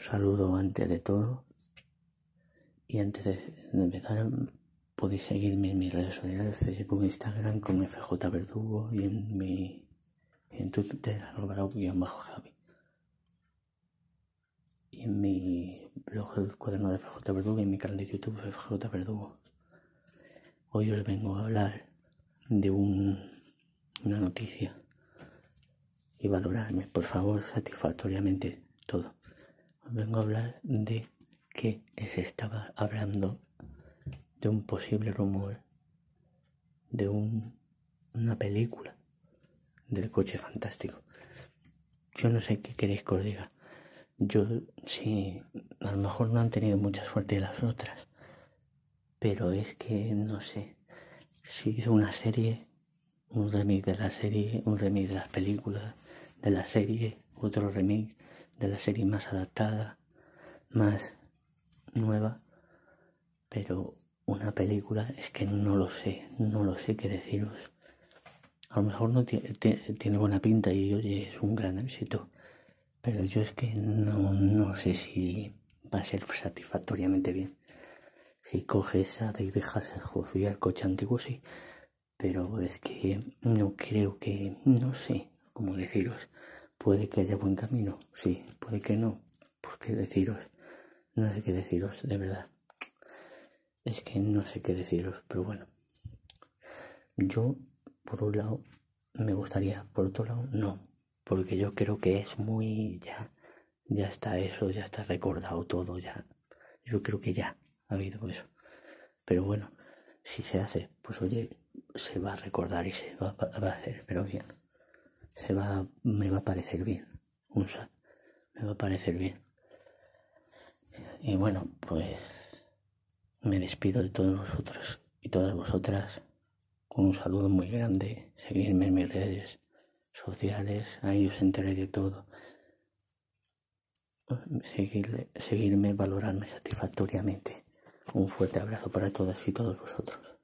saludo antes de todo. Y antes de empezar, podéis seguirme en mis redes sociales, Facebook, Instagram, con FJ Verdugo y en mi en Twitter, Álvaro-Javi. Y en mi blog, el cuaderno de FJ Verdugo y en mi canal de YouTube, FJ Verdugo. Hoy os vengo a hablar de un, una noticia y valorarme, por favor, satisfactoriamente todo. Vengo a hablar de que se estaba hablando de un posible rumor de un, una película del coche fantástico. Yo no sé qué queréis que os diga. Yo sí, a lo mejor no han tenido mucha suerte las otras, pero es que no sé. Si hizo una serie, un remake de la serie, un remake de las películas, de la serie, otro remake de la serie más adaptada, más nueva, pero una película es que no lo sé, no lo sé qué deciros. A lo mejor no tiene, buena pinta y oye, es un gran éxito, pero yo es que no, no sé si va a ser satisfactoriamente bien. Si coges a David Hasselhoff y al coche antiguo, sí, pero es que no creo que, no sé cómo deciros. Puede que haya buen camino, sí, puede que no. ¿Por qué deciros? No sé qué deciros, de verdad. Es que no sé qué deciros, pero bueno. Yo, por un lado, me gustaría, por otro lado, no. Porque yo creo que es muy ya, ya está eso, ya está recordado todo, ya. Yo creo que ya ha habido eso. Pero bueno, si se hace, pues oye, se va a recordar y se va, a hacer, pero bien. Se va, me va a parecer bien. Un SAT. Me va a parecer bien. Y bueno, pues me despido de todos vosotros y todas vosotras con un saludo muy grande. Seguirme en mis redes sociales, ahí os enteré de todo. Seguirme, seguirme, valorarme satisfactoriamente. Un fuerte abrazo para todas y todos vosotros.